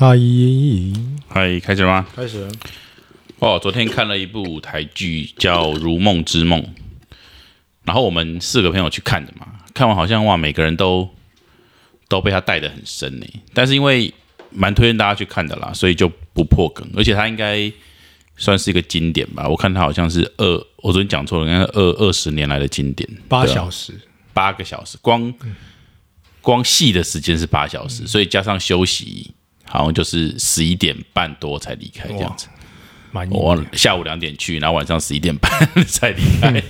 嗨，嗨，开始了吗？开始了。哦，昨天看了一部舞台剧叫《如梦之梦》，然后我们四个朋友去看的嘛，看完好像哇，每个人都都被他带的很深呢。但是因为蛮推荐大家去看的啦，所以就不破梗，而且他应该算是一个经典吧。我看他好像是二，我昨天讲错了，应该是二二十年来的经典，八小时，八个小时，光光戏的时间是八小时，所以加上休息，好像就是十一点半多才离开这样子。我下午两点去，然后晚上十一点半才离开。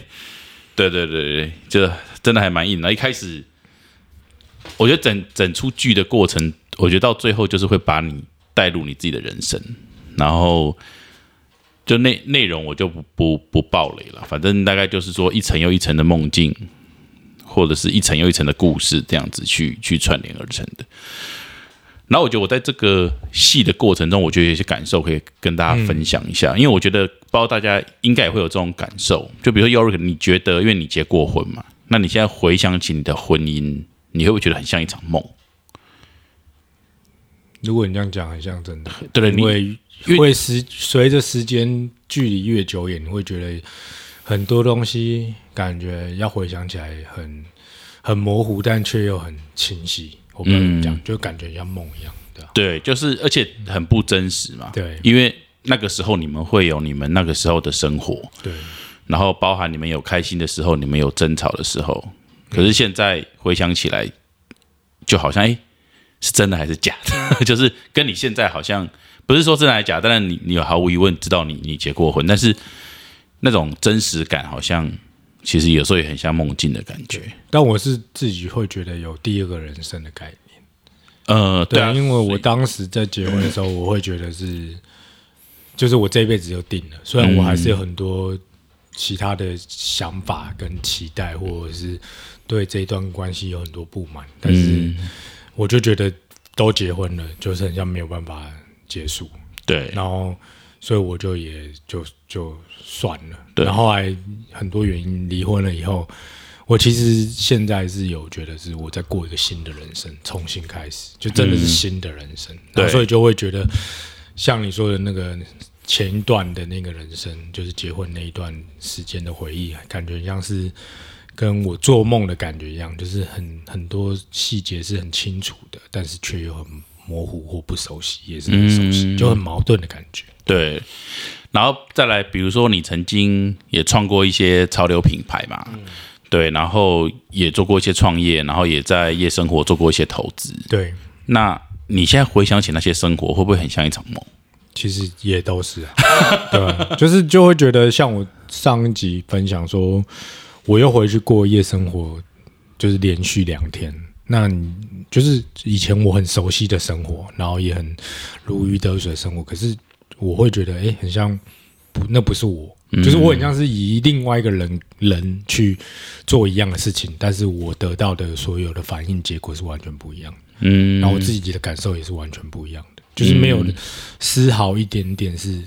对对对对，就真的还蛮硬的。一开始，我觉得整整出剧的过程，我觉得到最后就是会把你带入你自己的人生，然后就内内容我就不不不爆雷了，反正大概就是说一层又一层的梦境，或者是一层又一层的故事，这样子去去串联而成的。然后我觉得我在这个戏的过程中，我觉得有一些感受可以跟大家分享一下，因为我觉得不知道大家应该也会有这种感受。就比如说 Yorick，你觉得因为你结过婚嘛，那你现在回想起你的婚姻，你会不会觉得很像一场梦？如果你这样讲，很像真的。对因为会时随着时间距离越久远，你会觉得很多东西感觉要回想起来很很模糊，但却又很清晰。我不知道怎么讲，就感觉像梦一样，对就是而且很不真实嘛。对。因为那个时候你们会有你们那个时候的生活，对，然后包含你们有开心的时候，你们有争吵的时候，可是现在回想起来，就好像哎，诶是真的还是假的？就是跟你现在好像不是说真的还是假，当然你你有毫无疑问知道你你结过婚，但是那种真实感好像其实有时候也很像梦境的感觉。但我是自己会觉得有第二个人生的概念。呃，对啊，因为我当时在结婚的时候，我会觉得是，就是我这一辈子就定了。虽然我还是有很多其他的想法跟期待，或者是对这一段关系有很多不满，但是我就觉得都结婚了，就是很像没有办法结束，对然后所以我就也就就算了。对然后后来很多原因离婚了以后。我其实现在是有觉得是我在过一个新的人生，重新开始，就真的是新的人生，对所以就会觉得像你说的那个前一段的那个人生，就是结婚那一段时间的回忆，感觉像是跟我做梦的感觉一样，就是很很多细节是很清楚的，但是却又很模糊或不熟悉，也是很熟悉，就很矛盾的感觉。对，然后再来，比如说你曾经也创过一些潮流品牌嘛，对，然后也做过一些创业，然后也在夜生活做过一些投资。对，那你现在回想起那些生活，会不会很像一场梦？其实也都是啊，对啊，就是就会觉得像我上一集分享说，我又回去过夜生活，就是连续两天。那你就是以前我很熟悉的生活，然后也很如鱼得水的生活，可是我会觉得，哎，很像不，那不是我，就是我很像是以另外一个人人去做一样的事情，但是我得到的所有的反应结果是完全不一样的。嗯，然后我自己的感受也是完全不一样的，就是没有丝毫一点点是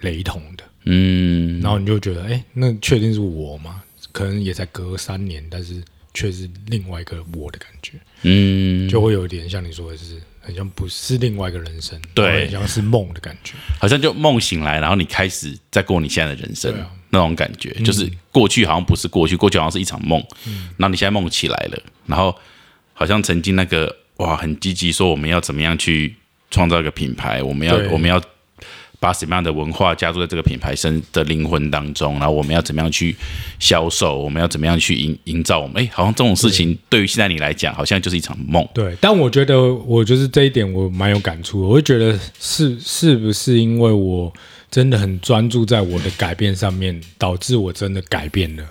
雷同的。嗯，然后你就觉得，哎，那确定是我吗？可能也才隔三年，但是却是另外一个我的感觉，嗯，就会有点像你说的是，很像不是另外一个人生，对。然后很像是梦的感觉。好像就梦醒来，然后你开始在过你现在的人生，啊。那种感觉，就是过去好像不是过去，过去好像是一场梦，然后你现在梦起来了，然后好像曾经那个哇很积极说我们要怎么样去创造一个品牌，我们要我们要把什么样的文化加入在这个品牌身的灵魂当中，然后我们要怎么样去销售，我们要怎么样去营营造我们，哎，好像这种事情对于现在你来讲，好像就是一场梦，对，但我觉得我就是这一点我蛮有感触的，我会觉得是是不是因为我真的很专注在我的改变上面，导致我真的改变了，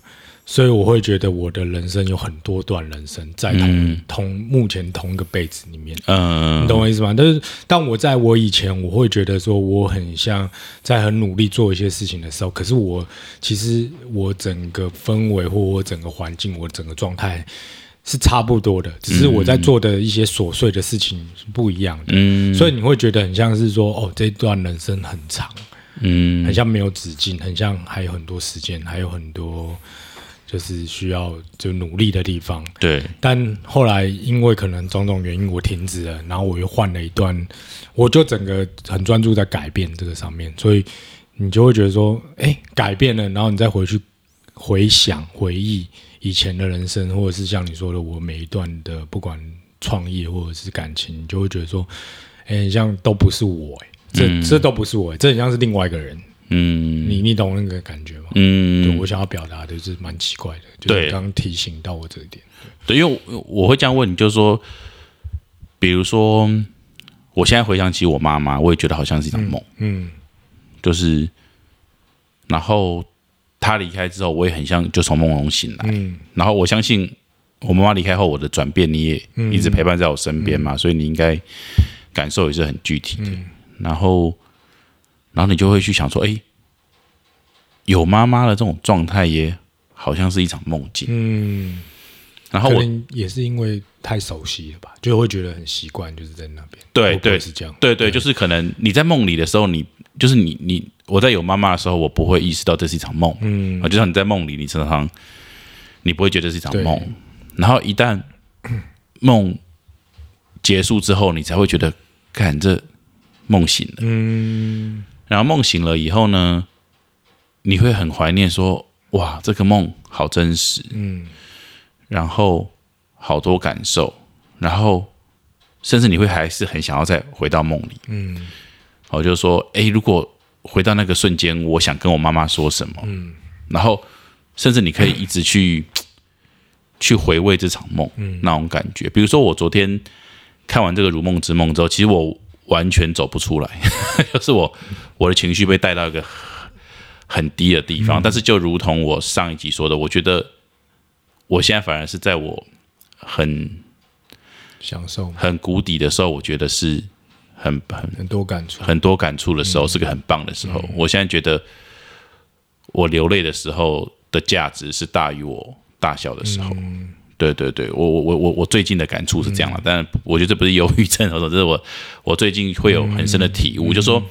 所以我会觉得我的人生有很多段人生在同、同目前同一个辈子里面。嗯你懂我意思吗？但是当我在我以前，我会觉得说我很像在很努力做一些事情的时候，可是我其实我整个氛围或我整个环境，我整个状态是差不多的，只是我在做的一些琐碎的事情是不一样的，嗯。所以你会觉得很像是说，哦，这段人生很长，嗯。很像没有止境，很像还有很多时间，还有很多就是需要就努力的地方。对，但后来因为可能种种原因，我停止了，然后我又换了一段，我就整个很专注在改变这个上面，所以你就会觉得说，哎，改变了，然后你再回去回想、回忆以前的人生，或者是像你说的，我每一段的不管创业或者是感情，你就会觉得说，哎，像都不是我，哎，这这都不是我，这很像是另外一个人。嗯。你你懂那个感觉吗？对嗯，我想要表达的是蛮奇怪的，就是刚刚提醒到我这一点。对，因为我我会这样问你，就是说，比如说，我现在回想起我妈妈，我也觉得好像是一场梦，嗯就是，然后她离开之后，我也很像就从梦中醒来，嗯。然后我相信我妈妈离开后，我的转变你也嗯。一直陪伴在我身边嘛，所以你应该感受也是很具体的。嗯。然后，然后你就会去想说，哎，有妈妈的这种状态也好像是一场梦境。嗯，然后我也是因为太熟悉了吧，就会觉得很习惯，就是在那边。对对是这样。对对，就是可能你在梦里的时候，你就是你你我在有妈妈的时候，我不会意识到这是一场梦。嗯啊，就像你在梦里，你常常你不会觉得是一场对梦，然后一旦梦结束之后，你才会觉得，看这梦醒了。嗯然后梦醒了以后呢，你会很怀念说，哇，这个梦好真实，嗯然后好多感受，然后甚至你会还是很想要再回到梦里。嗯我就说，哎，如果回到那个瞬间，我想跟我妈妈说什么，嗯然后甚至你可以一直去、去回味这场梦，嗯那种感觉。比如说，我昨天看完这个《如梦之梦》之后，其实我完全走不出来，就是我我的情绪被带到一个很低的地嗯方。但是，就如同我上一集说的，我觉得我现在反而是在我很享受很谷底的时候，我觉得是很很很多感触。很多感触的时候，是个很棒的时候。我现在觉得，我流泪的时候的价值是大于我大笑的时候。对对对，我我我我我最近的感触是这样了，但我觉得这不是忧郁症，或者这是我我最近会有很深的体悟，就说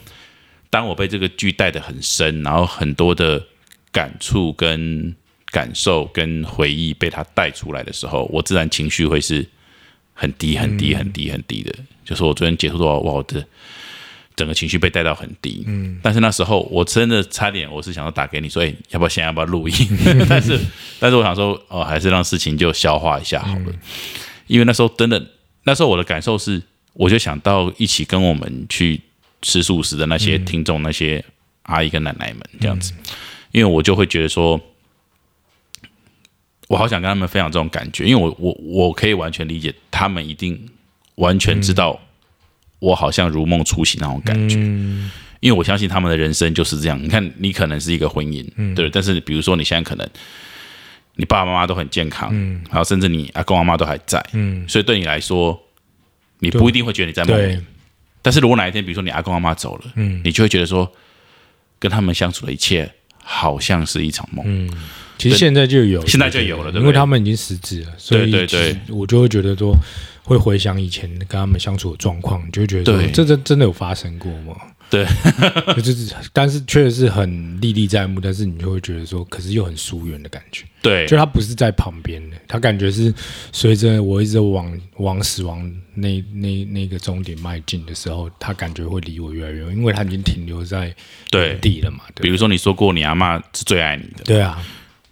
当我被这个剧带得很深，然后很多的感触跟感受跟回忆被它带出来的时候，我自然情绪会是很低很低很低很低的。就是我昨天结束之后，哇，我的整个情绪被带到很低。嗯，但是那时候我真的差点，我是想要打给你说，哎、要不要现在要不要录音？但是但是我想说，哦，还是让事情就消化一下好了。因为那时候真的，那时候我的感受是，我就想到一起跟我们去吃素食的那些听众、那些阿姨跟奶奶们这样子，因为我就会觉得说。我好想跟他们分享这种感觉，因为我我我可以完全理解，他们一定完全知道我好像如梦初醒那种感觉，嗯因为我相信他们的人生就是这样。你看，你可能是一个婚姻，对，但是比如说你现在可能你爸爸妈妈都很健康，嗯，然后甚至你阿公阿妈都还在，嗯，所以对你来说，你不一定会觉得你在梦里。对，，但是如果哪一天，比如说你阿公阿妈走了，嗯。你就会觉得说，跟他们相处的一切好像是一场梦，嗯，其实现在就有，现在就有了对不对？因为他们已经失智了，所以对对我就会觉得说，会回想以前跟他们相处的状况，你就会觉得说对，这真真的有发生过吗？对，就是，但是确实是很历历在目，但是你就会觉得说，可是又很疏远的感觉，对。就他不是在旁边的，他感觉是随着我一直往往死亡那那那个终点迈进的时候，他感觉会离我越来越远，因为他已经停留在对原，地了嘛，对。比如说你说过你阿妈是最爱你的，对啊，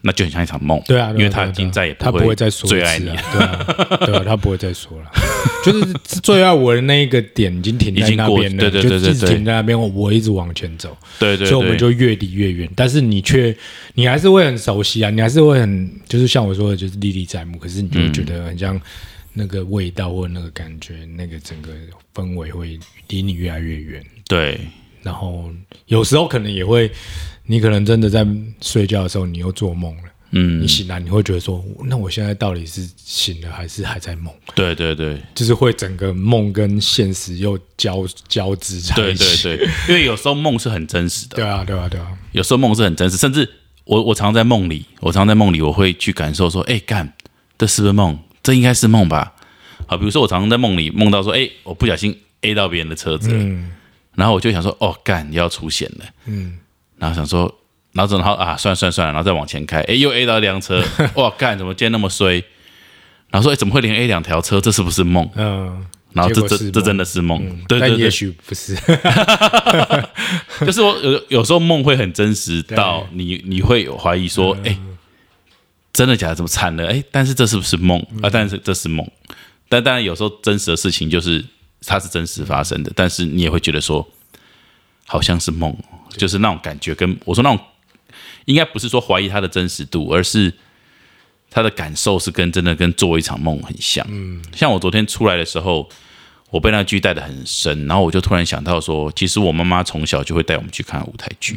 那就很像一场梦，对啊，因为他已经再也他不会会再说一次最爱你啊，对啊，对啊，他不会再说了，就是最爱我的那一个点已经停在那边了，对对对对就一直停在那边，我我一直往前走，对对所以我们，就越离越远。但是你却，你还是会很熟悉啊，你还是会很，就是像我说的，就是历历在目。可是你就会觉得很像那个味道或那个感觉，那个整个氛围会离你越来越远。对然后有时候可能也会，你可能真的在睡觉的时候，你又做梦了。嗯。你，醒来，你会觉得说，那我现在到底是醒了还是还在梦？对对对。就是会整个梦跟现实又交交织在对一起。对对，因为有时候梦是很真实的，对啊，对啊，对啊，有时候梦是很真实，甚至我我常在梦里，我常在梦里，我会去感受说，哎，干，这是不是梦？这应该是梦吧？好，比如说我常常在梦里梦到说，哎，我不小心 A 到别人的车子了，嗯。然后我就想说，哦，干，要出险了，嗯。然后想说，然后然后啊，算了算了算了，然后再往前开，哎，又 A 到一辆车，哇，干，怎么今天那么衰？然后说，哎，怎么会连 A 两条车？这是不是梦？嗯，然后这这这真的是梦，对对对，但也许不是。就是我有有时候梦会很真实到你你会有怀疑说，哎、真的假的？怎么惨了？哎，但是这是不是梦啊？但是这是梦，但当然有时候真实的事情就是它是真实发生的，但是你也会觉得说好像是梦，就是那种感觉跟我说那种应该不是说怀疑它的真实度，而是他的感受是跟真的跟做一场梦很像。嗯，像我昨天出来的时候。我被那剧带的很深，然后我就突然想到说，其实我妈妈从小就会带我们去看舞台剧，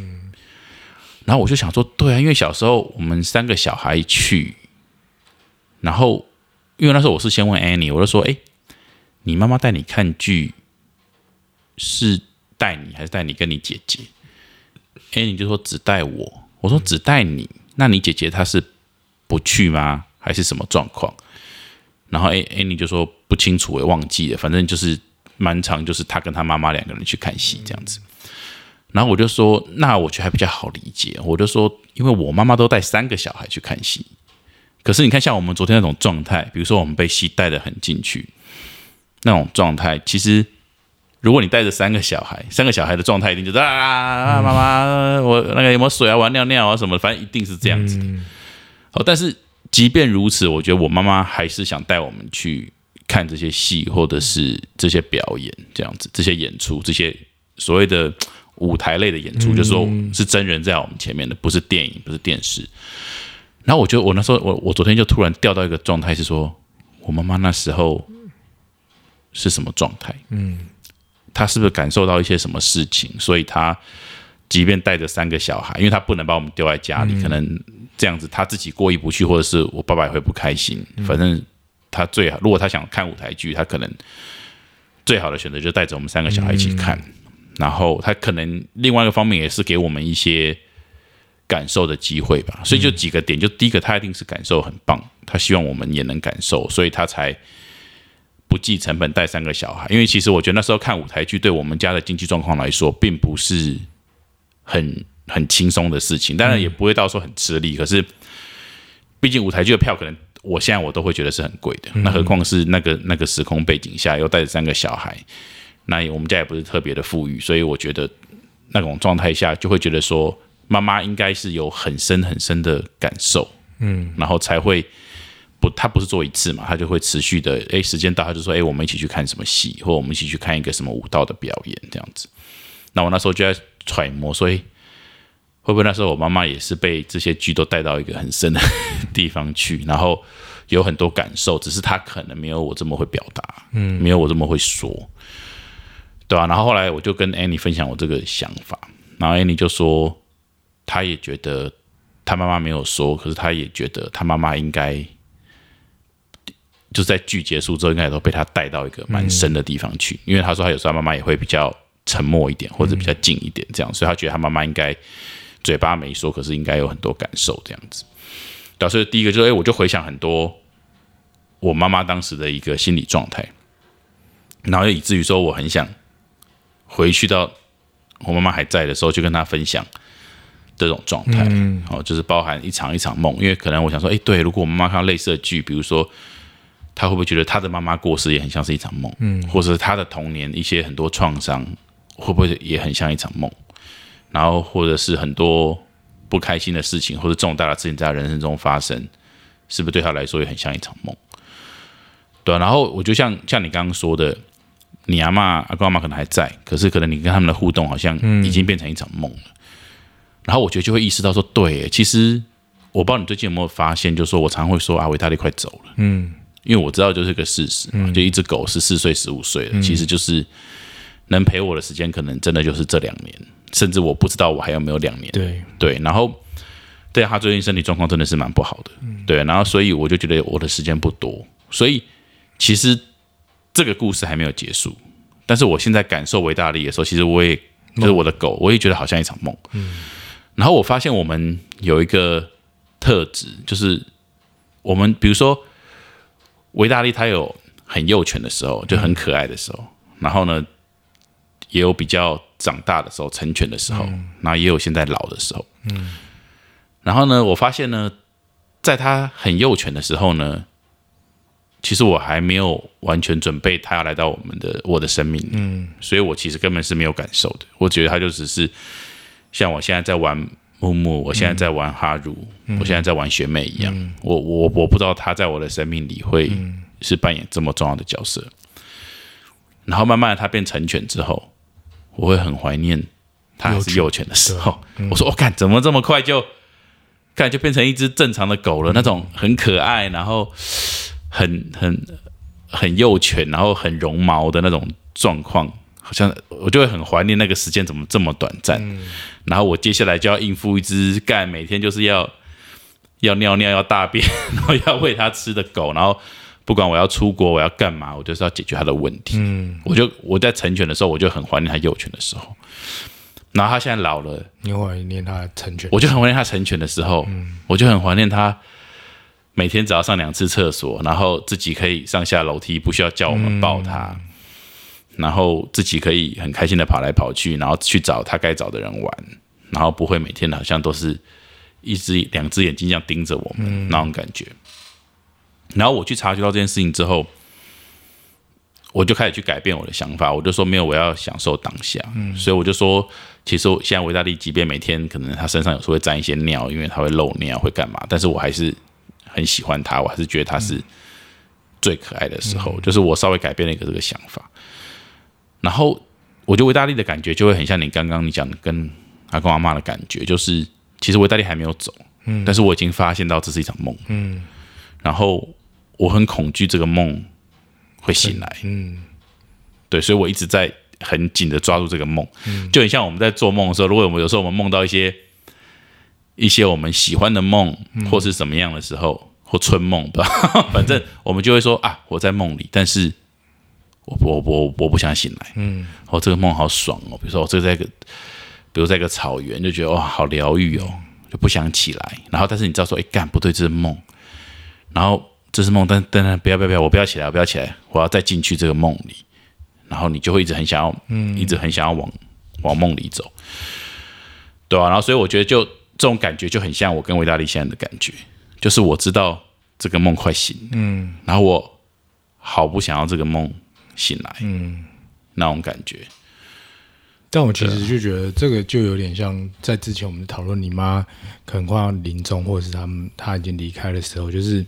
然后我就想说，对啊，因为小时候我们三个小孩去，然后因为那时候我是先问 Annie，我就说，哎，你妈妈带你看剧是带你还是带你跟你姐姐？Annie 就说只带我，我说只带你，那你姐姐她是不去吗？还是什么状况？然后 A Annie 就说不清楚，我也忘记了，反正就是蛮长，就是他跟他妈妈两个人去看戏这样子。然后我就说，那我觉得还比较好理解。我就说，因为我妈妈都带三个小孩去看戏，可是你看像我们昨天那种状态，比如说我们被戏带得很进去那种状态，其实如果你带着三个小孩，三个小孩的状态一定就是啊，妈妈，我那个有没有水啊，我要尿尿啊什么，反正一定是这样子的。哦，但是。即便如此，我觉得我妈妈还是想带我们去看这些戏，或者是这些表演，这样子，这些演出，这些所谓的舞台类的演出，就是说是真人在我们前面的，不是电影，不是电视。然后我觉得我那时候，我我昨天就突然掉到一个状态，是说我妈妈那时候是什么状态？嗯，她是不是感受到一些什么事情？所以他即便带着三个小孩，因为他不能把我们丢在家里，可能。这样子他自己过意不去，或者是我爸爸也会不开心。反正他最好，如果他想看舞台剧，他可能最好的选择就带着我们三个小孩一起看。然后他可能另外一个方面也是给我们一些感受的机会吧。所以就几个点，就第一个，他一定是感受很棒，他希望我们也能感受，所以他才不计成本带三个小孩。因为其实我觉得那时候看舞台剧，对我们家的经济状况来说，并不是很。很轻松的事情，当然也不会到说很吃力。可是，毕竟舞台剧的票可能我现在我都会觉得是很贵的。那何况是那个那个时空背景下又带着三个小孩，那我们家也不是特别的富裕，所以我觉得那种状态下就会觉得说，妈妈应该是有很深很深的感受，嗯，然后才会不，他不是做一次嘛，他就会持续的，哎，时间到他就说，哎，我们一起去看什么戏，或我们一起去看一个什么舞蹈的表演这样子。那我那时候就在揣摩，所以。会不会那时候我妈妈也是被这些剧都带到一个很深的 地方去，然后有很多感受，只是她可能没有我这么会表达，嗯，没有我这么会说，对啊。然后后来我就跟 Annie 分享我这个想法，然后 Annie 就说，她也觉得她妈妈没有说，可是她也觉得她妈妈应该就在剧结束之后，应该都被他带到一个蛮深的地方去，因为他说他有时候妈妈也会比较沉默一点，或者比较静一点，这样，所以他觉得他妈妈应该。嘴巴没说，可是应该有很多感受这样子。导致第一个就是，哎，我就回想很多我妈妈当时的一个心理状态，然后以至于说我很想回去到我妈妈还在的时候，去跟她分享这种状态。哦，就是包含一场一场梦，因为可能我想说，哎，对，如果我妈妈看到类似的剧，比如说她会不会觉得他的妈妈过世也很像是一场梦？嗯，或者是她的童年一些很多创伤，会不会也很像一场梦？然后，或者是很多不开心的事情，或者重大的事情在他人生中发生，是不是对他来说也很像一场梦？对。然后，我就像像你刚刚说的，你阿妈、阿公、阿妈可能还在，可是可能你跟他们的互动好像已经变成一场梦了。然后，我觉得就会意识到说，对，其实我不知道你最近有没有发现，就是说我常会说阿维大力快走了，嗯，因为我知道就是个事实，就一只狗十四岁、十五岁了，其实就是能陪我的时间，可能真的就是这两年。甚至我不知道我还有没有两年。对对，然后对他最近身体状况真的是蛮不好的。对，然后所以我就觉得我的时间不多，所以其实这个故事还没有结束。但是我现在感受维大利的时候，其实我也就是我的狗，我也觉得好像一场梦。嗯。然后我发现我们有一个特质，就是我们比如说维大利，他有很幼犬的时候，就很可爱的时候，然后呢，也有比较。长大的时候，成犬的时候，然后也有现在老的时候。嗯，然后呢，我发现呢，在他很幼犬的时候呢，其实我还没有完全准备他要来到我们的我的生命。嗯，所以我其实根本是没有感受的。我觉得他就只是像我现在在玩木木，我现在在玩哈鲁，我现在在玩学妹一样。我我我不知道他在我的生命里会是扮演这么重要的角色。然后慢慢的他变成犬之后。我会很怀念它还是幼犬的时候。我说：“我看怎么这么快就，看就变成一只正常的狗了？那种很可爱，然后很很很幼犬，然后很绒毛的那种状况，好像我就会很怀念那个时间怎么这么短暂。然后我接下来就要应付一只干每天就是要要尿尿、要大便，然后要喂它吃的狗，然后。”不管我要出国，我要干嘛，我就是要解决它的问题。嗯，我就我在成犬的时候，我就很怀念它幼犬的时候。然后它现在老了，你怀念它成犬，我就很怀念它成犬的时候。嗯，我就很怀念它每天只要上两次厕所，然后自己可以上下楼梯，不需要叫我们抱他，然后自己可以很开心的跑来跑去，然后去找他该找的人玩，然后不会每天好像都是一只两只眼睛这样盯着我们那种感觉。然后我去察觉到这件事情之后，我就开始去改变我的想法。我就说没有，我要享受当下。嗯，所以我就说，其实现在维大利即便每天可能他身上有时候会沾一些尿，因为他会漏尿，会干嘛？但是我还是很喜欢他，我还是觉得他是最可爱的时候。就是我稍微改变了一个这个想法。然后我觉得维大利的感觉就会很像你刚刚你讲的跟阿公阿妈的感觉，就是其实维大利还没有走，嗯，但是我已经发现到这是一场梦，嗯，然后。我很恐惧这个梦会醒来，嗯，对，所以我一直在很紧的抓住这个梦，嗯，就很像我们在做梦的时候，如果我们有时候我们梦到一些一些我们喜欢的梦，或是什么样的时候，或春梦，对吧？反正我们就会说啊，我在梦里，但是我我我我不想醒来，嗯，哦，这个梦好爽哦，比如说我这个在个，比如在一个草原，就觉得哇，好疗愈哦，就不想起来，然后但是你知道说，哎，干不对，这是梦，然后。这是梦，但但不要不要不要，我不要起来，我不要起来，我要再进去这个梦里，然后你就会一直很想要，嗯，一直很想要往往梦里走，对啊，然后所以我觉得就这种感觉就很像我跟维大利现在的感觉，就是我知道这个梦快醒，嗯，然后我好不想要这个梦醒来，嗯，那种感觉。但我其实就觉得这个就有点像在之前我们讨论你妈可能快要临终，或者是他们他已经离开的时候，就是。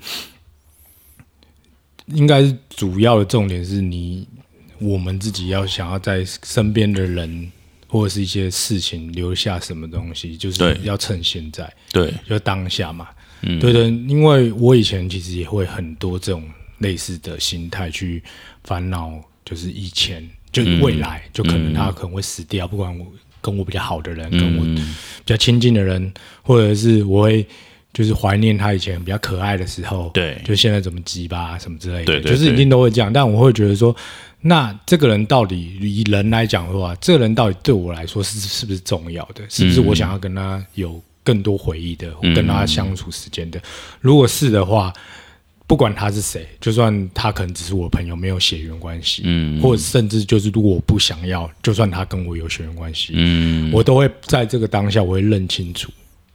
应该是主要的重点是你，我们自己要想要在身边的人或者是一些事情留下什么东西，就是要趁现在，对，就当下嘛，嗯，对的。因为我以前其实也会很多这种类似的心态去烦恼，就是以前就未来，就可能他可能会死掉，不管我跟我比较好的人，跟我比较亲近的人，或者是我会。就是怀念他以前比较可爱的时候，对，就现在怎么急吧什么之类的，就是一定都会这样。但我会觉得说，那这个人到底以人来讲的话，这个人到底对我来说是是不是重要的？是不是我想要跟他有更多回忆的，跟他相处时间的？如果是的话，不管他是谁，就算他可能只是我朋友，没有血缘关系，嗯，或者甚至就是如果我不想要，就算他跟我有血缘关系，嗯，我都会在这个当下，我会认清楚，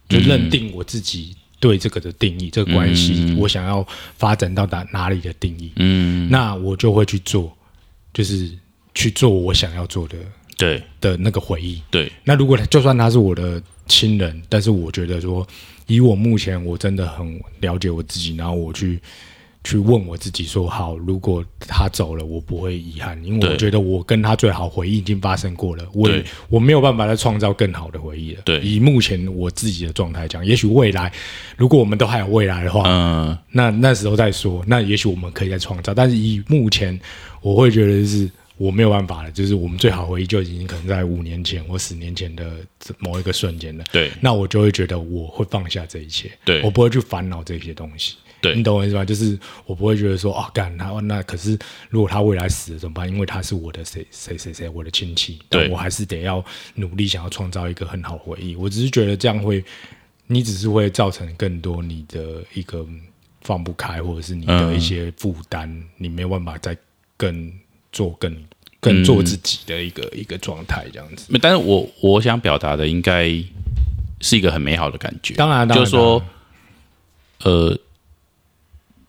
就认定我自己。对这个的定义，这个关系，我想要发展到哪哪里的定义？嗯，那我就会去做，就是去做我想要做的，对的那个回忆。对，那如果就算他是我的亲人，但是我觉得说，以我目前我真的很了解我自己，然后我去。去问我自己说好，如果他走了，我不会遗憾，因为我觉得我跟他最好回忆已经发生过了，我我没有办法再创造更好的回忆了。对，以目前我自己的状态讲，也许未来如果我们都还有未来的话，嗯，那那时候再说，那也许我们可以再创造。但是以目前，我会觉得是我没有办法了，就是我们最好回忆就已经可能在五年前或十年前的某一个瞬间了。对，那我就会觉得我会放下这一切，对我不会去烦恼这些东西。对你懂我意思吧？就是我不会觉得说啊，干他那可是如果他未来死了怎么办？因为他是我的谁谁谁谁，我的亲戚，但我还是得要努力想要创造一个很好回忆。我只是觉得这样会，你只是会造成更多你的一个放不开，或者是你的一些负担，你没有办法再更做更更做自己的一个、一个状态，这样子。但是我我想表达的应该是一个很美好的感觉。当然，就是说，呃，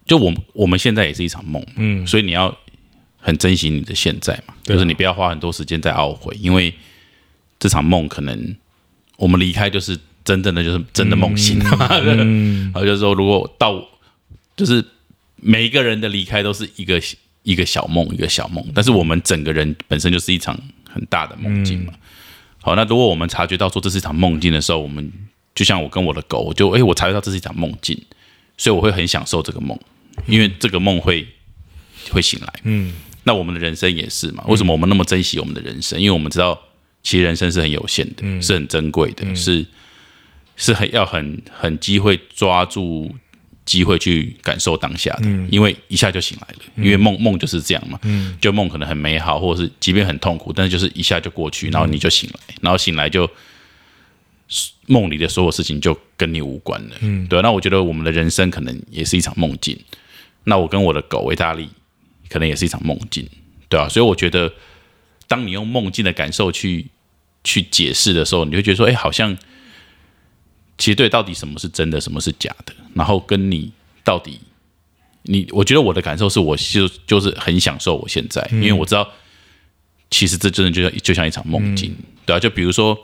就我们我们现在也是一场梦，嗯，所以你要很珍惜你的现在嘛，就是你不要花很多时间在懊悔，因为这场梦可能我们离开就是真正的就是真的梦醒了嘛，嗯。然后就是说如果到就是每一个人的离开都是一个一个小梦一个小梦，但是我们整个人本身就是一场很大的梦境嘛。好，那如果我们察觉到说这是一场梦境的时候，我们就像我跟我的狗，我就诶，我察觉到这是一场梦境，所以我会很享受这个梦，因为这个梦会会醒来。嗯，那我们的人生也是嘛？为什么我们那么珍惜我们的人生？因为我们知道，其实人生是很有限的，是很珍贵的，是是很要很很机会抓住机会去感受当下的，因为一下就醒来了。因为梦梦就是这样嘛，就梦可能很美好，或者是即便很痛苦，但是就是一下就过去，然后你就醒来，然后醒来就梦里的所有事情就跟你无关了。嗯，对。那我觉得我们的人生可能也是一场梦境。那我跟我的狗维大利可能也是一场梦境，对啊，所以我觉得，当你用梦境的感受去去解释的时候，你会觉得说，哎，好像其实对，到底什么是真的，什么是假的，然后跟你到底，你我觉得我的感受是我就就是很享受我现在，因为我知道，其实这真的就像就像一场梦境，对啊，就比如说。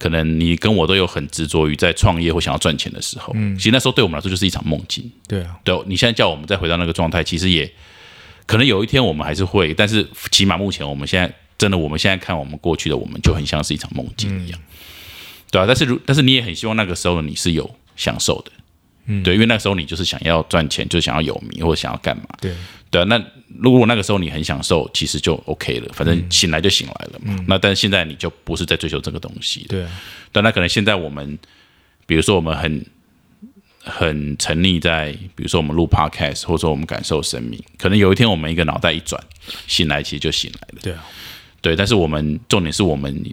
可能你跟我都有很执着于在创业或想要赚钱的时候，其实那时候对我们来说就是一场梦境。对啊，对，你现在叫我们再回到那个状态，其实也可能有一天我们还是会，但是起码目前我们现在真的，我们现在看我们过去的我们就很像是一场梦境一样，对啊，但是如但是你也很希望那个时候的你是有享受的，嗯，对，因为那时候你就是想要赚钱，就想要有名或者想要干嘛，对，对啊，那如果那个时候你很享受，其实就 OK 了，反正醒来就醒来了嘛。那但是现在你就不是在追求这个东西，对啊，但那可能现在我们，比如说我们很很沉溺在，比如说我们录 podcast，或者说我们感受生命，可能有一天我们一个脑袋一转，醒来其实就醒来了。对啊，对，但是我们重点是我们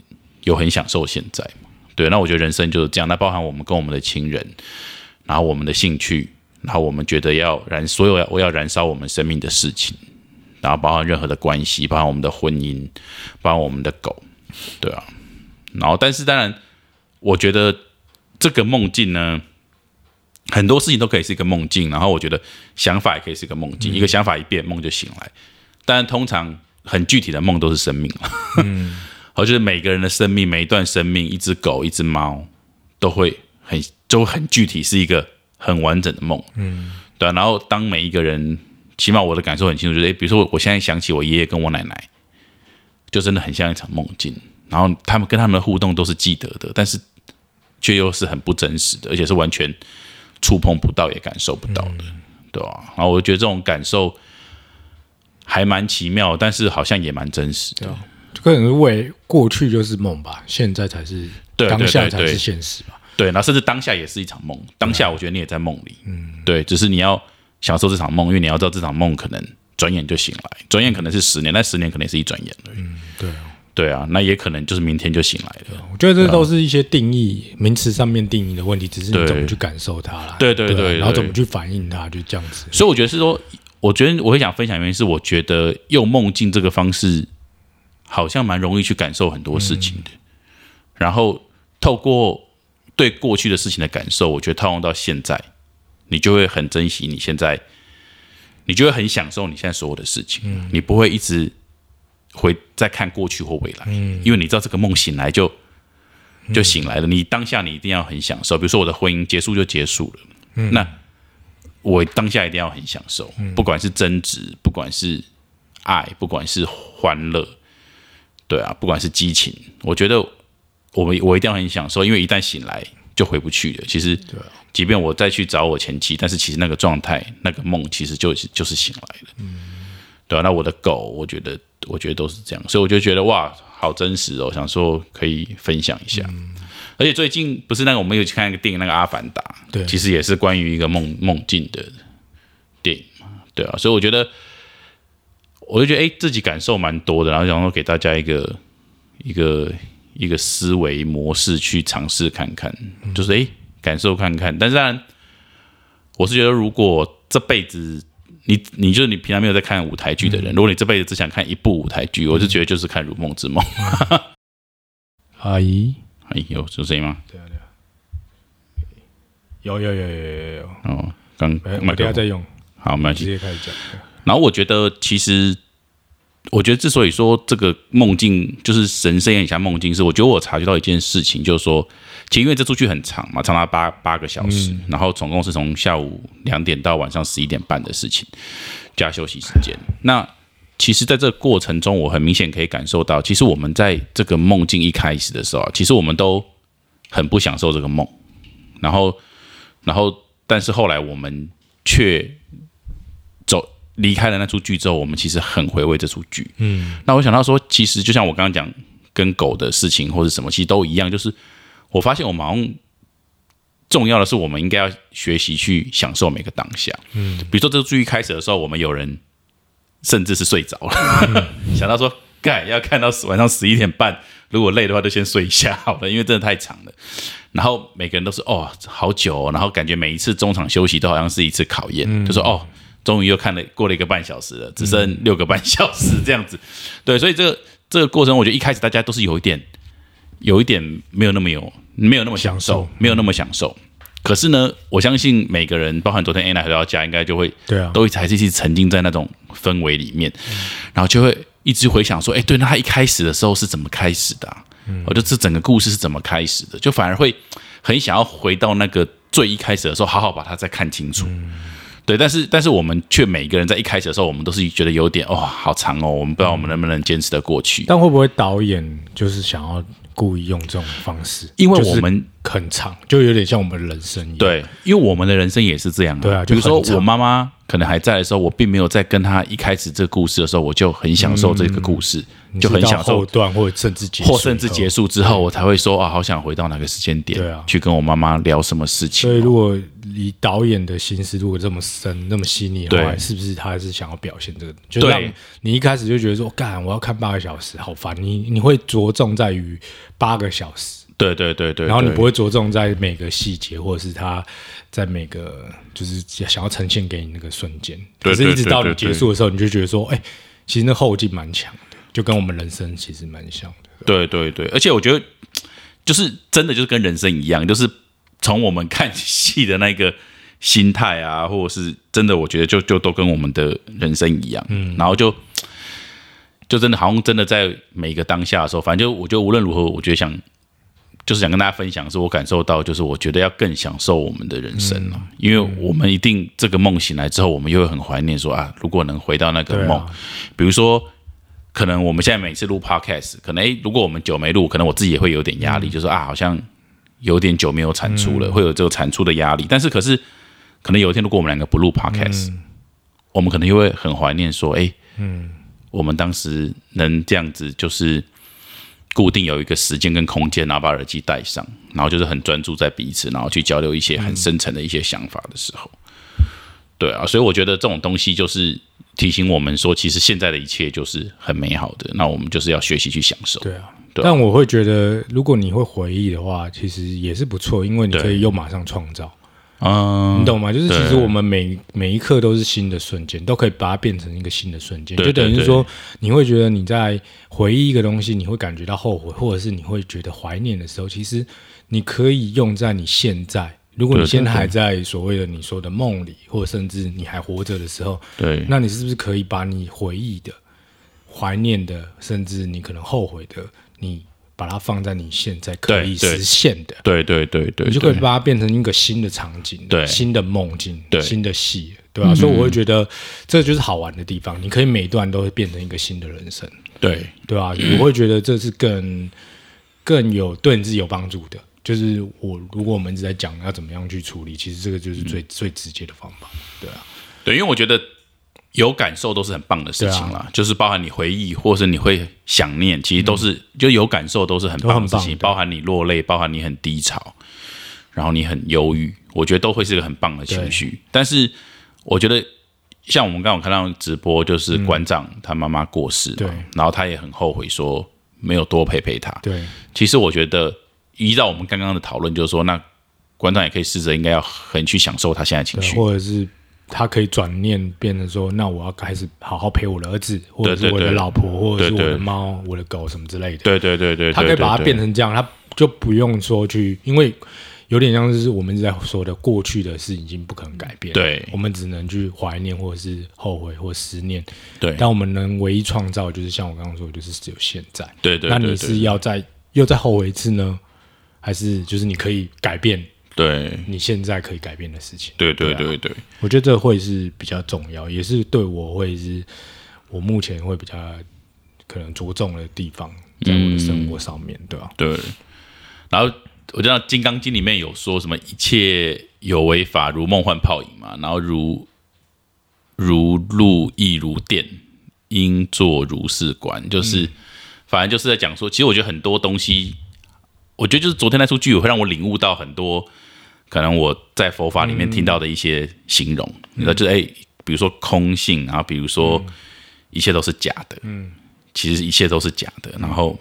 有很享受现在嘛？对，那我觉得人生就是这样，那包含我们跟我们的亲人，然后我们的兴趣，然后我们觉得要燃所有要我要燃烧我们生命的事情，然后包含任何的关系，包含我们的婚姻，包含我们的狗，对啊，然后但是当然，我觉得这个梦境呢。很多事情都可以是一个梦境，然后我觉得想法也可以是一个梦境，一个想法一变，梦就醒来。但通常很具体的梦都是生命了，嗯，好，就是每个人的生命，每一段生命，一只狗，一只猫，都会很就很具体，是一个很完整的梦，嗯，对、啊。然后当每一个人，起码我的感受很清楚，就是，诶，比如说我现在想起我爷爷跟我奶奶，就真的很像一场梦境。然后他们跟他们的互动都是记得的，但是却又是很不真实的，而且是完全。触碰不到也感受不到的，对吧、然后我觉得这种感受还蛮奇妙，但是好像也蛮真实的。可能是为过去就是梦吧，现在才是对当下才是现实吧。对，然后甚至当下也是一场梦，当下我觉得你也在梦里，嗯，对，只是你要享受这场梦，因为你要知道这场梦可能转眼就醒来，转眼可能是十年，但十年可能也是一转眼而已。嗯，对啊，对啊，那也可能就是明天就醒来了。我觉得这都是一些定义、名词上面定义的问题，只是你怎么去感受它啦。对对对啊对对然后怎么去反应它，就这样子。所以我觉得是说，我觉得我会想分享，原因是我觉得用梦境这个方式，好像蛮容易去感受很多事情的。然后透过对过去的事情的感受，我觉得套用到现在，你就会很珍惜你现在，你就会很享受你现在所有的事情，你不会一直回再看过去或未来，因为你知道这个梦醒来就就醒来了，你当下你一定要很享受。比如说我的婚姻结束就结束了，那我当下一定要很享受，不管是争执，不管是爱，不管是欢乐，对啊，不管是激情，我觉得我们我一定要很享受，因为一旦醒来就回不去了。其实，即便我再去找我前妻，但是其实那个状态、那个梦，其实就是就是醒来了。对啊，那我的狗，我觉得我觉得都是这样，所以我就觉得哇，好真实哦，想说可以分享一下。而且最近不是那个我们有去看一个电影，那个《阿凡达》，对其实也是关于一个梦梦境的电影嘛，对啊，所以我觉得，我就觉得哎，自己感受蛮多的，然后想说给大家一个一个一个思维模式去尝试看看，就是哎感受看看，但是当然，我是觉得如果这辈子你你就是你平常没有在看舞台剧的人，如果你这辈子只想看一部舞台剧，我就觉得就是看《如梦之梦》。阿姨，阿姨，有有声音吗？对啊对啊，有有有有有有，哦，刚等下再用，好，没关系。直接开始讲。然后我觉得，其实我觉得之所以说这个梦境就是神圣很像梦境，是我觉得我察觉到一件事情，就是说，其实因为这出去很长嘛，长达八八个小时，然后总共是从下午两点到晚上十一点半的事情，加休息时间。那其实，在这个过程中，我很明显可以感受到，其实我们在这个梦境一开始的时候啊，其实我们都很不享受这个梦，然后，然后，但是后来我们却走离开了那出剧之后，我们其实很回味这出剧。嗯，那我想到说，其实就像我刚刚讲跟狗的事情或者什么，其实都一样，就是我发现我们好像重要的是，我们应该要学习去享受每个当下。嗯，比如说这出剧一开始的时候，我们有人甚至是睡着了，想到说，盖要看到晚上十一点半，如果累的话就先睡一下好了，因为真的太长了。然后每个人都是哦，好久、哦，然后感觉每一次中场休息都好像是一次考验，就说哦，终于又看了过了一个半小时了，只剩六个半小时这样子。对，所以这个这个过程，我觉得一开始大家都是有一点，有一点没有那么有，没有那么享受，没有那么享受。可是呢，我相信每个人，包含昨天 Anna 回到家，应该就会对啊，都一直还是一直沉浸在那种氛围里面，然后就会一直回想说，哎，对，那他一开始的时候是怎么开始的、啊？我就这整个故事是怎么开始的，就反而会很想要回到那个最一开始的时候，好好把它再看清楚。对，但是但是我们却每个人在一开始的时候，我们都是觉得有点哦，好长哦，我们不知道我们能不能坚持得过去。但会不会导演就是想要故意用这种方式？因为就是我们很长，就有点像我们人生一样。对，因为我们的人生也是这样、对啊比如说我妈妈可能还在的时候，我并没有在跟她一开始这个故事的时候，我就很享受这个故事，就很享受后段或者甚至结束，或甚至结束之后，我才会说啊，好想回到哪个时间点，对啊去跟我妈妈聊什么事情所。以，如果以导演的心思如果这么深、那么细腻的话，对是不是他还是想要表现这个？就对让你一开始就觉得说，干，我要看八个小时，好烦。你你会着重在于八个小时，对对对对，然后你不会着重在每个细节，或者是他在每个就是想要呈现给你那个瞬间。可是，一直到你结束的时候，你就觉得说，哎、其实那后劲蛮强的，就跟我们人生其实蛮像的。对对对，而且我觉得就是真的就是跟人生一样，就是从我们 看戏的那个心态啊，或者是真的，我觉得就就都跟我们的人生一样，嗯，然后就就真的好像真的在每个当下的时候，反正就我觉得无论如何，我觉得想就是想跟大家分享，是我感受到，就是我觉得要更享受我们的人生了，因为我们一定这个梦醒来之后，我们又会很怀念说啊，如果能回到那个梦，啊，比如说，可能我们现在每次录 podcast，可能诶，如果我们久没录，可能我自己也会有点压力，就是啊，好像有点久没有产出了，会有这个产出的压力。但是可是，可能有一天如果我们两个不录 podcast，、我们可能又会很怀念说，诶，嗯，我们当时能这样子，就是固定有一个时间跟空间，然后把耳机戴上，然后就是很专注在彼此，然后去交流一些很深层的一些想法的时候。对啊，所以我觉得这种东西就是提醒我们说，其实现在的一切就是很美好的，那我们就是要学习去享受。对啊。对啊但我会觉得，如果你会回忆的话，其实也是不错，因为你可以又马上创造。嗯，你懂吗？就是其实我们每每一刻都是新的瞬间，都可以把它变成一个新的瞬间，就等于是说，你会觉得你在回忆一个东西，你会感觉到后悔，或者是你会觉得怀念的时候，其实你可以用在你现在。如果你现在还在所谓的你说的梦里，或者甚至你还活着的时候，对那你是不是可以把你回忆的、怀念的，甚至你可能后悔的，你把它放在你现在可以实现的？对对对对，你就可以把它变成一个新的场景，对。新的梦境，对。嗯新的戏，对吧、所以我会觉得这就是好玩的地方，你可以每一段都会变成一个新的人生，对。对吧、我会觉得这是更更有对你自己有帮助的。就是我，如果我们一直在讲要怎么样去处理，其实这个就是最、嗯。最直接的方法，对啊，对，因为我觉得有感受都是很棒的事情啊啦，就是包含你回忆，或是你会想念，其实都是、就有感受都是很棒的事情，包含你落泪，包含你很低潮，然后你很忧郁，我觉得都会是一个很棒的情绪。但是我觉得。像我们刚刚看到直播，就是馆长他妈妈过世嘛，对然后他也很后悔说没有多陪陪他。对其实我觉得，依照我们刚刚的讨论，就是说，那馆长也可以试着应该要很去享受他现在情，绪。或者是他可以转念变成说，那我要开始好好陪我的儿子，或者是我的老婆，或者是我的猫、我的狗什么之类的。对对对对，他可以把它变成这样，他就不用说去，因为有点像是我们一直在说的，过去的事已经不可能改变，对。我们只能去怀念或者是后悔或思念，对。但我们能唯一创造就是像我刚刚说，的，就是只有现在。对对，那你是要再又再后悔一次呢，还是就是你可以改变对。你现在可以改变的事情？对对啊。对对。我觉得这会是比较重要，也是对我会是我目前会比较可能着重的地方，在我的生活上面，对吧、对。然后我知道《金刚经》里面有说什么一切有为法如梦幻泡影嘛，然后如如露亦如电，应作如是观，就是、反正就是在讲说，其实我觉得很多东西，我觉得就是昨天那出剧会让我领悟到很多，可能我在佛法里面听到的一些形容，你知道，就是哎、比如说空性，然后比如说一切都是假的，嗯，其实一切都是假的，然后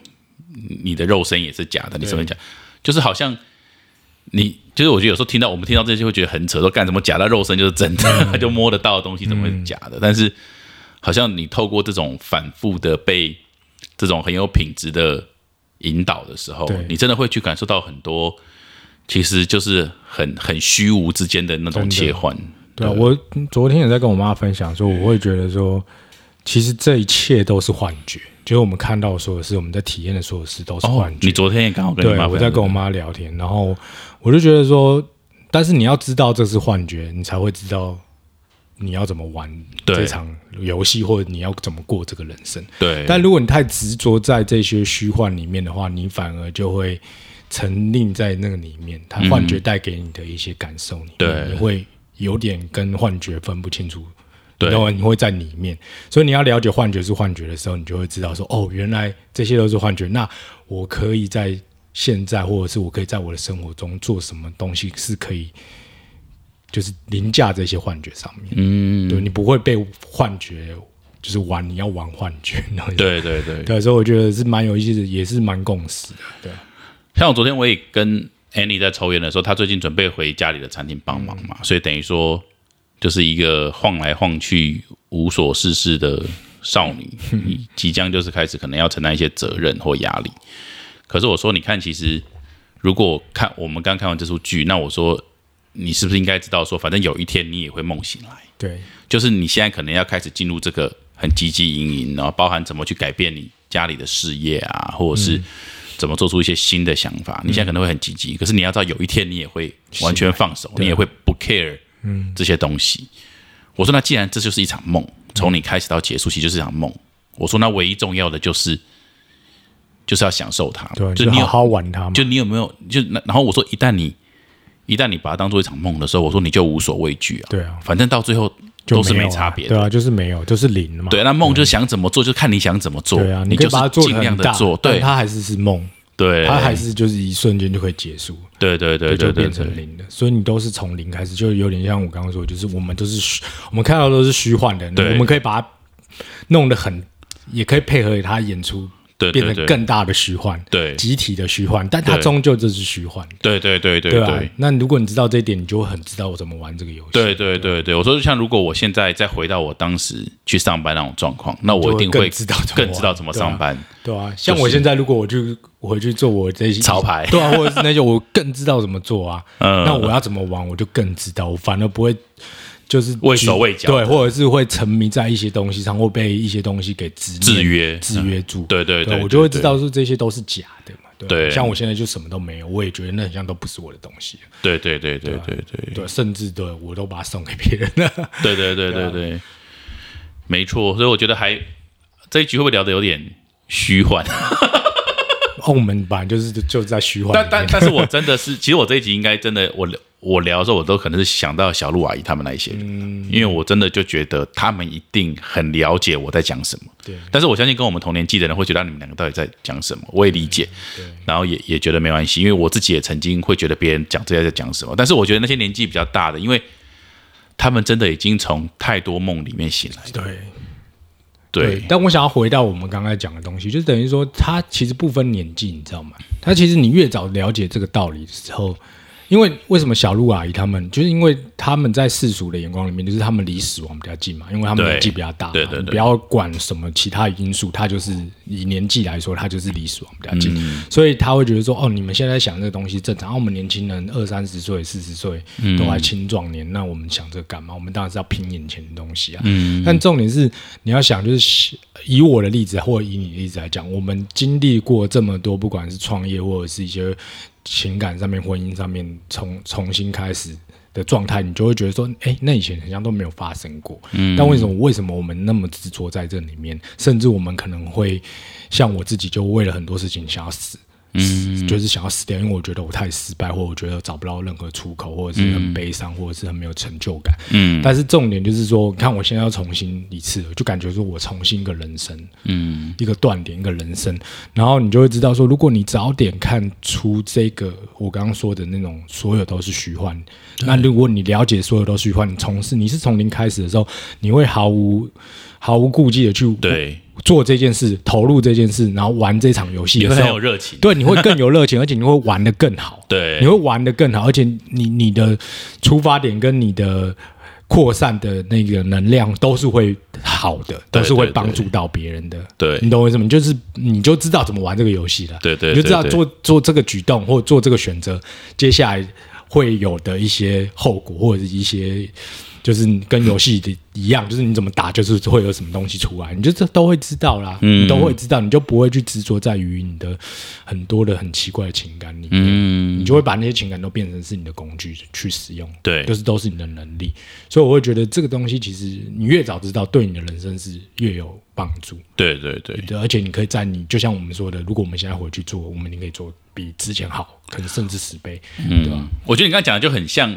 你的肉身也是假的，你什么假，就是好像你就是我觉得有时候听到我们听到这些会觉得很扯，说干什么假的肉身就是真的，就摸得到的东西怎么会是假的？但是好像你透过这种反复的被这种很有品质的引导的时候，你真的会去感受到很多，其实就是很很虚无之间的那种切换。对啊，我昨天也在跟我妈分享说，我会觉得说，其实这一切都是幻觉，就是我们看到的所有事，我们在体验的所有事都是哦幻，觉。你昨天也刚好跟你对，妈我在跟我妈聊天，然后我就觉得说，但是你要知道这是幻觉，你才会知道你要怎么玩这场游戏，或者你要怎么过这个人生。对，但如果你太执着在这些虚幻里面的话，你反而就会沉溺在那个里面，它幻觉带给你的一些感受里面，对你会有点跟幻觉分不清楚。对然后你会在里面，所以你要了解幻觉是幻觉的时候，你就会知道说，哦，原来这些都是幻觉。那我可以在现在，或者是我可以在我的生活中做什么东西是可以，就是凌驾这些幻觉上面。嗯，对你不会被幻觉就是玩，你要玩幻觉，对对对，对，所以我觉得是蛮有意思的，也是蛮共识的。对，像我昨天我也跟 Annie 在抽烟的时候，她最近准备回家里的餐厅帮忙嘛，所以等于说就是一个晃来晃去、无所事事的少女，你即将就是开始可能要承担一些责任或压力。可是我说，你看，其实如果看我们刚看完这出剧，那我说你是不是应该知道说，反正有一天你也会梦醒来。对，就是你现在可能要开始进入这个很积极营营，然后包含怎么去改变你家里的事业啊，或者是怎么做出一些新的想法。你现在可能会很积极，可是你要知道，有一天你也会完全放手，你也会不 care 嗯这些东西。我说，那既然这就是一场梦，从你开始到结束，其实就是一场梦。我说，那唯一重要的就是就是要享受它，对，就你有好好玩它嘛。就你有没有就那然后我说，一旦你一旦你把它当做一场梦的时候，我说你就无所畏惧啊。对啊，反正到最后都是没差别的。对啊，就是没有，就是零嘛。对，那梦就想怎么做，就看你想怎么做。对啊，你就把它尽量的做。对，它还是是梦，对，它还是就是一瞬间就可以结束，对对对对对就变成零的。所以你都是从零开始，就有点像我刚刚说，就是我们都是虚，我们看到都是虚幻的，对我们可以把它弄得很，也可以配合它演出，变对对对成更大的虚幻，对集体的虚幻，但它终究就是虚幻。对对对对对那如果你知道这一点，你就会很知道我怎么玩这个游戏。对对对对，我说像如果我现在再回到我当时去上班那种状况，那我一定会更知道怎么玩更知道怎么上班。对啊，像我现在如果我去我回去做我这些潮牌对啊，或者是那些我更知道怎么做啊。嗯那我要怎么玩，我就更知道，我反而不会就是畏手畏脚对，或者是会沉迷在一些东西上，或被一些东西给制制约制约住。对对对，我就会知道说这些都是假的嘛。对对像我现在就什么都没有，我也觉得那很像都不是我的东西。对对对对对对对，甚至对我都把它送给别人了。对对对对对，没错。所以我觉得还这一局会不会聊的有点虚幻？哦，我们本来就是就在虚幻但，但但是我真的是，其实我这一集应该真的，我我聊的时候，我都可能是想到小鹿阿姨他们那一些人，因为我真的就觉得他们一定很了解我在讲什么。对但是我相信跟我们同年纪的人会觉得你们两个到底在讲什么，我也理解，然后也也觉得没关系，因为我自己也曾经会觉得别人讲这些在讲什么，但是我觉得那些年纪比较大的，因为他们真的已经从太多梦里面醒来了。对。对但我想要回到我们刚才讲的东西，就等于说，它其实不分年纪，你知道吗？它其实你越早了解这个道理的时候，因因为为什么小鹿阿姨他们，就是因为他们在世俗的眼光里面，就是他们离死亡比较近嘛，因为他们年纪比较大嘛，对对对。你不要管什么其他因素，他就是以年纪来说，他就是离死亡比较近，嗯。所以他会觉得说，哦，你们现在想这个东西正常，啊、我们年轻人二三十岁、四十岁嗯都还青壮年，那我们想这个干嘛？我们当然是要拼眼前的东西啊。嗯。但重点是你要想，就是以我的例子或者以你的例子来讲，我们经历过这么多，不管是创业或者是一些情感上面、婚姻上面重重新开始的状态，你就会觉得说，哎，那以前好像都没有发生过。嗯但为什么为什么我们那么执着在这里面？甚至我们可能会像我自己，就为了很多事情想要死。嗯。就是想要死掉，因为我觉得我太失败，或者我觉得找不到任何出口，或者是很悲伤，或者是很没有成就感。嗯。但是重点就是说，你看我现在要重新一次了，就感觉说我重新一个人生，嗯。一个断点，一个人生，然后你就会知道说，如果你早点看出这个我刚刚说的那种所有都是虚幻，那如果你了解所有都是虚幻，你从事你是从零开始的时候，你会毫无毫无顾忌的去对，做这件事，投入这件事，然后玩这场游戏也会很的时候，有热情。对，你会更有热情，而且你会玩的更好。对你会玩的更好，而且你你的出发点跟你的扩散的那个能量都是会好的，都是会帮助到别人的。对你懂我意思吗？就是你就知道怎么玩这个游戏了，对对你就知道做做这个举动或做这个选择，接下来会有的一些后果或者是一些。就是跟游戏的一样，就是你怎么打，就是会有什么东西出来，你就这都会知道啦，嗯你都会知道，你就不会去执着在于你的很多的很奇怪的情感里面。嗯你就会把那些情感都变成是你的工具去使用，对就是都是你的能力。所以我会觉得这个东西其实你越早知道，对你的人生是越有帮助。对对对对，而且你可以在你就像我们说的，如果我们现在回去做，我们一定可以做比之前好，可能甚至十倍，对吧？我觉得你刚才讲的就很像，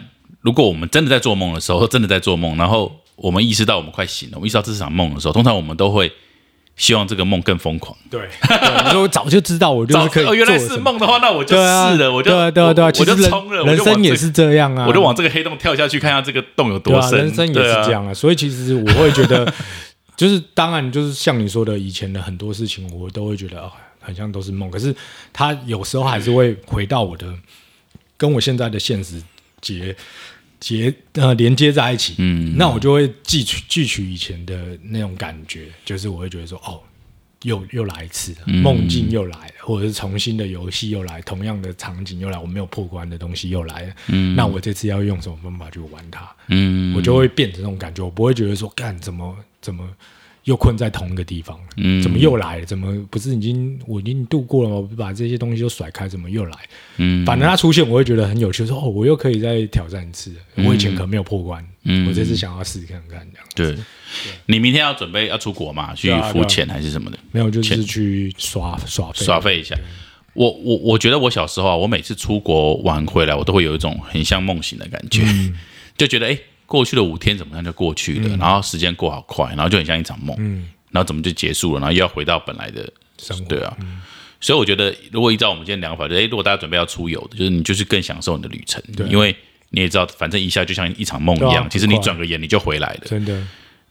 如果我们真的在做梦的时候，真的在做梦，然后我们意识到我们快醒了，我们意识到这是场梦的时候，通常我们都会希望这个梦更疯狂。对，对你说我早就知道，我就是可以哦，原来是梦的话，那我就对啊，试了，我就对啊，对啊，对啊，我我其实人就冲了，我人生也是这样啊，我就往这个黑洞跳下去，看下这个洞有多深。人生也是这样啊，所以其实我会觉得，就是当然就是像你说的，以前的很多事情，我都会觉得啊，很像都是梦。可是他有时候还是会回到我的，跟我现在的现实结结呃连接在一起。嗯，那我就会汲取汲取以前的那种感觉，就是我会觉得说，哦，又又来一次梦境又来了，或者是重新的游戏又来，同样的场景又来，我没有破关的东西又来了。嗯那我这次要用什么方法去玩它？嗯我就会变成这种感觉，我不会觉得说，干怎么怎么又困在同一个地方了，嗯怎么又来了？怎么不是已经我已经度过了吗？我把这些东西都甩开，怎么又来？嗯反正它出现，我会觉得很有趣，说哦，我又可以再挑战一次了。我以前可能没有破关，嗯我这次想要试试看看这样。对，你明天要准备要出国嘛？去浮潜还是什么的？没有，就是去耍耍废耍费一下。我我我觉得我小时候啊，我每次出国玩回来，我都会有一种很像梦醒的感觉，嗯 就觉得哎、诶过去的五天怎么样就过去了，然后时间过好快，然后就很像一场梦，嗯，然后怎么就结束了，然后又要回到本来的生活对啊。所以我觉得，如果依照我们今天量法，就是哎，诶如果大家准备要出游的，就是你就是更享受你的旅程，因为你也知道，反正一下就像一场梦一样，啊其实你转个眼你就回来了，真的，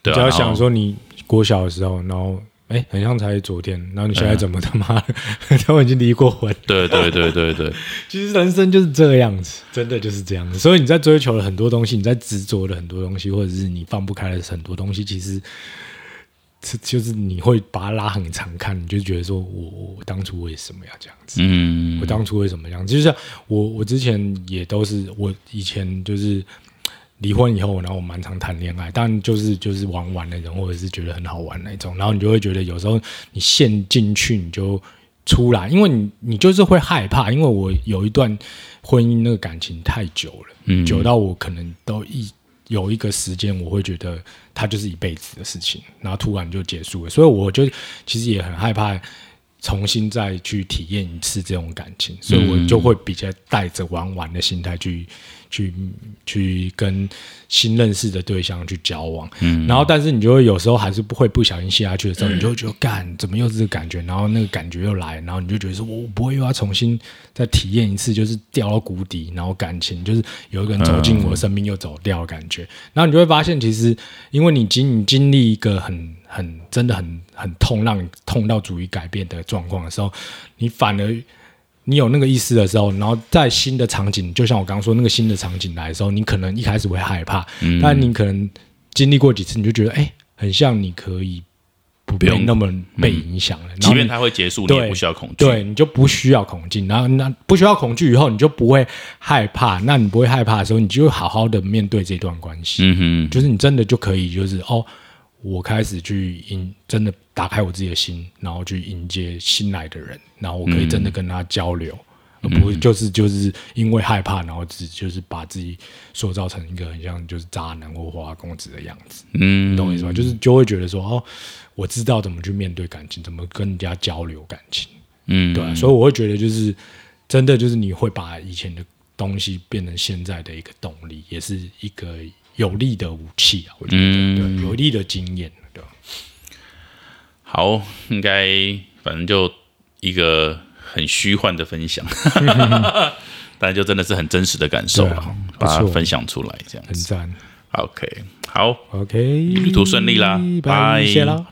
对啊你只要想说你国小的时候，然后哎，很像才昨天，然后你现在怎么他妈的，都已经离过婚？对对对对对，其实人生就是这个样子，真的就是这样子。所以你在追求了很多东西，你在执着了很多东西，或者是你放不开的很多东西，其实是就是你会把它拉很长看，你就觉得说我我当初为什么要这样子？嗯我当初为什么这样子？就像我我之前也都是我以前就是。离婚以后，然后我蛮常谈恋爱，但就是就是玩玩那种，或者是觉得很好玩那种，然后你就会觉得有时候你陷进去，你就出来，因为你你就是会害怕，因为我有一段婚姻那个感情太久了，嗯。久到我可能都一有一个时间，我会觉得它就是一辈子的事情，然后突然就结束了，所以我就其实也很害怕重新再去体验一次这种感情，所以我就会比较带着玩玩的心态去去去跟新认识的对象去交往，嗯，然后但是你就会有时候还是不会不小心陷下去的时候，你就会觉得干怎么又是这个感觉，然后那个感觉又来，然后你就觉得说我不会又要重新再体验一次，就是掉到谷底，然后感情就是有一个人走进我的生命又走掉的感觉，然后你就会发现其实因为你经你经历一个很很真的很很痛，让你痛到足以改变的状况的时候，你反而你有那个意思的时候，然后在新的场景，就像我刚刚说那个新的场景来的时候，你可能一开始会害怕，嗯但你可能经历过几次，你就觉得哎、很像你可以不那么被影响了，然即便它会结束，你也不需要恐惧。对，你就不需要恐惧，然后那不需要恐惧以后，你就不会害怕。那你不会害怕的时候，你就会好好的面对这段关系。嗯哼，就是你真的就可以，就是哦，我开始去迎，真的打开我自己的心，然后去迎接新来的人，然后我可以真的跟他交流，而不是就是就是因为害怕，然后只就是把自己塑造成一个很像就是渣男或花花公子的样子，嗯你懂我意思吗？就是就会觉得说哦，我知道怎么去面对感情，怎么跟人家交流感情。嗯，对、啊，所以我会觉得就是真的就是你会把以前的东西变成现在的一个动力，也是一个有力的武器啊。我觉得、嗯对，有力的经验，对吧？好，应该反正就一个很虚幻的分享，但就真的是很真实的感受了啊，把它分享出来这样子。很赞。OK，好，OK，旅途顺利啦拜，拜谢啦。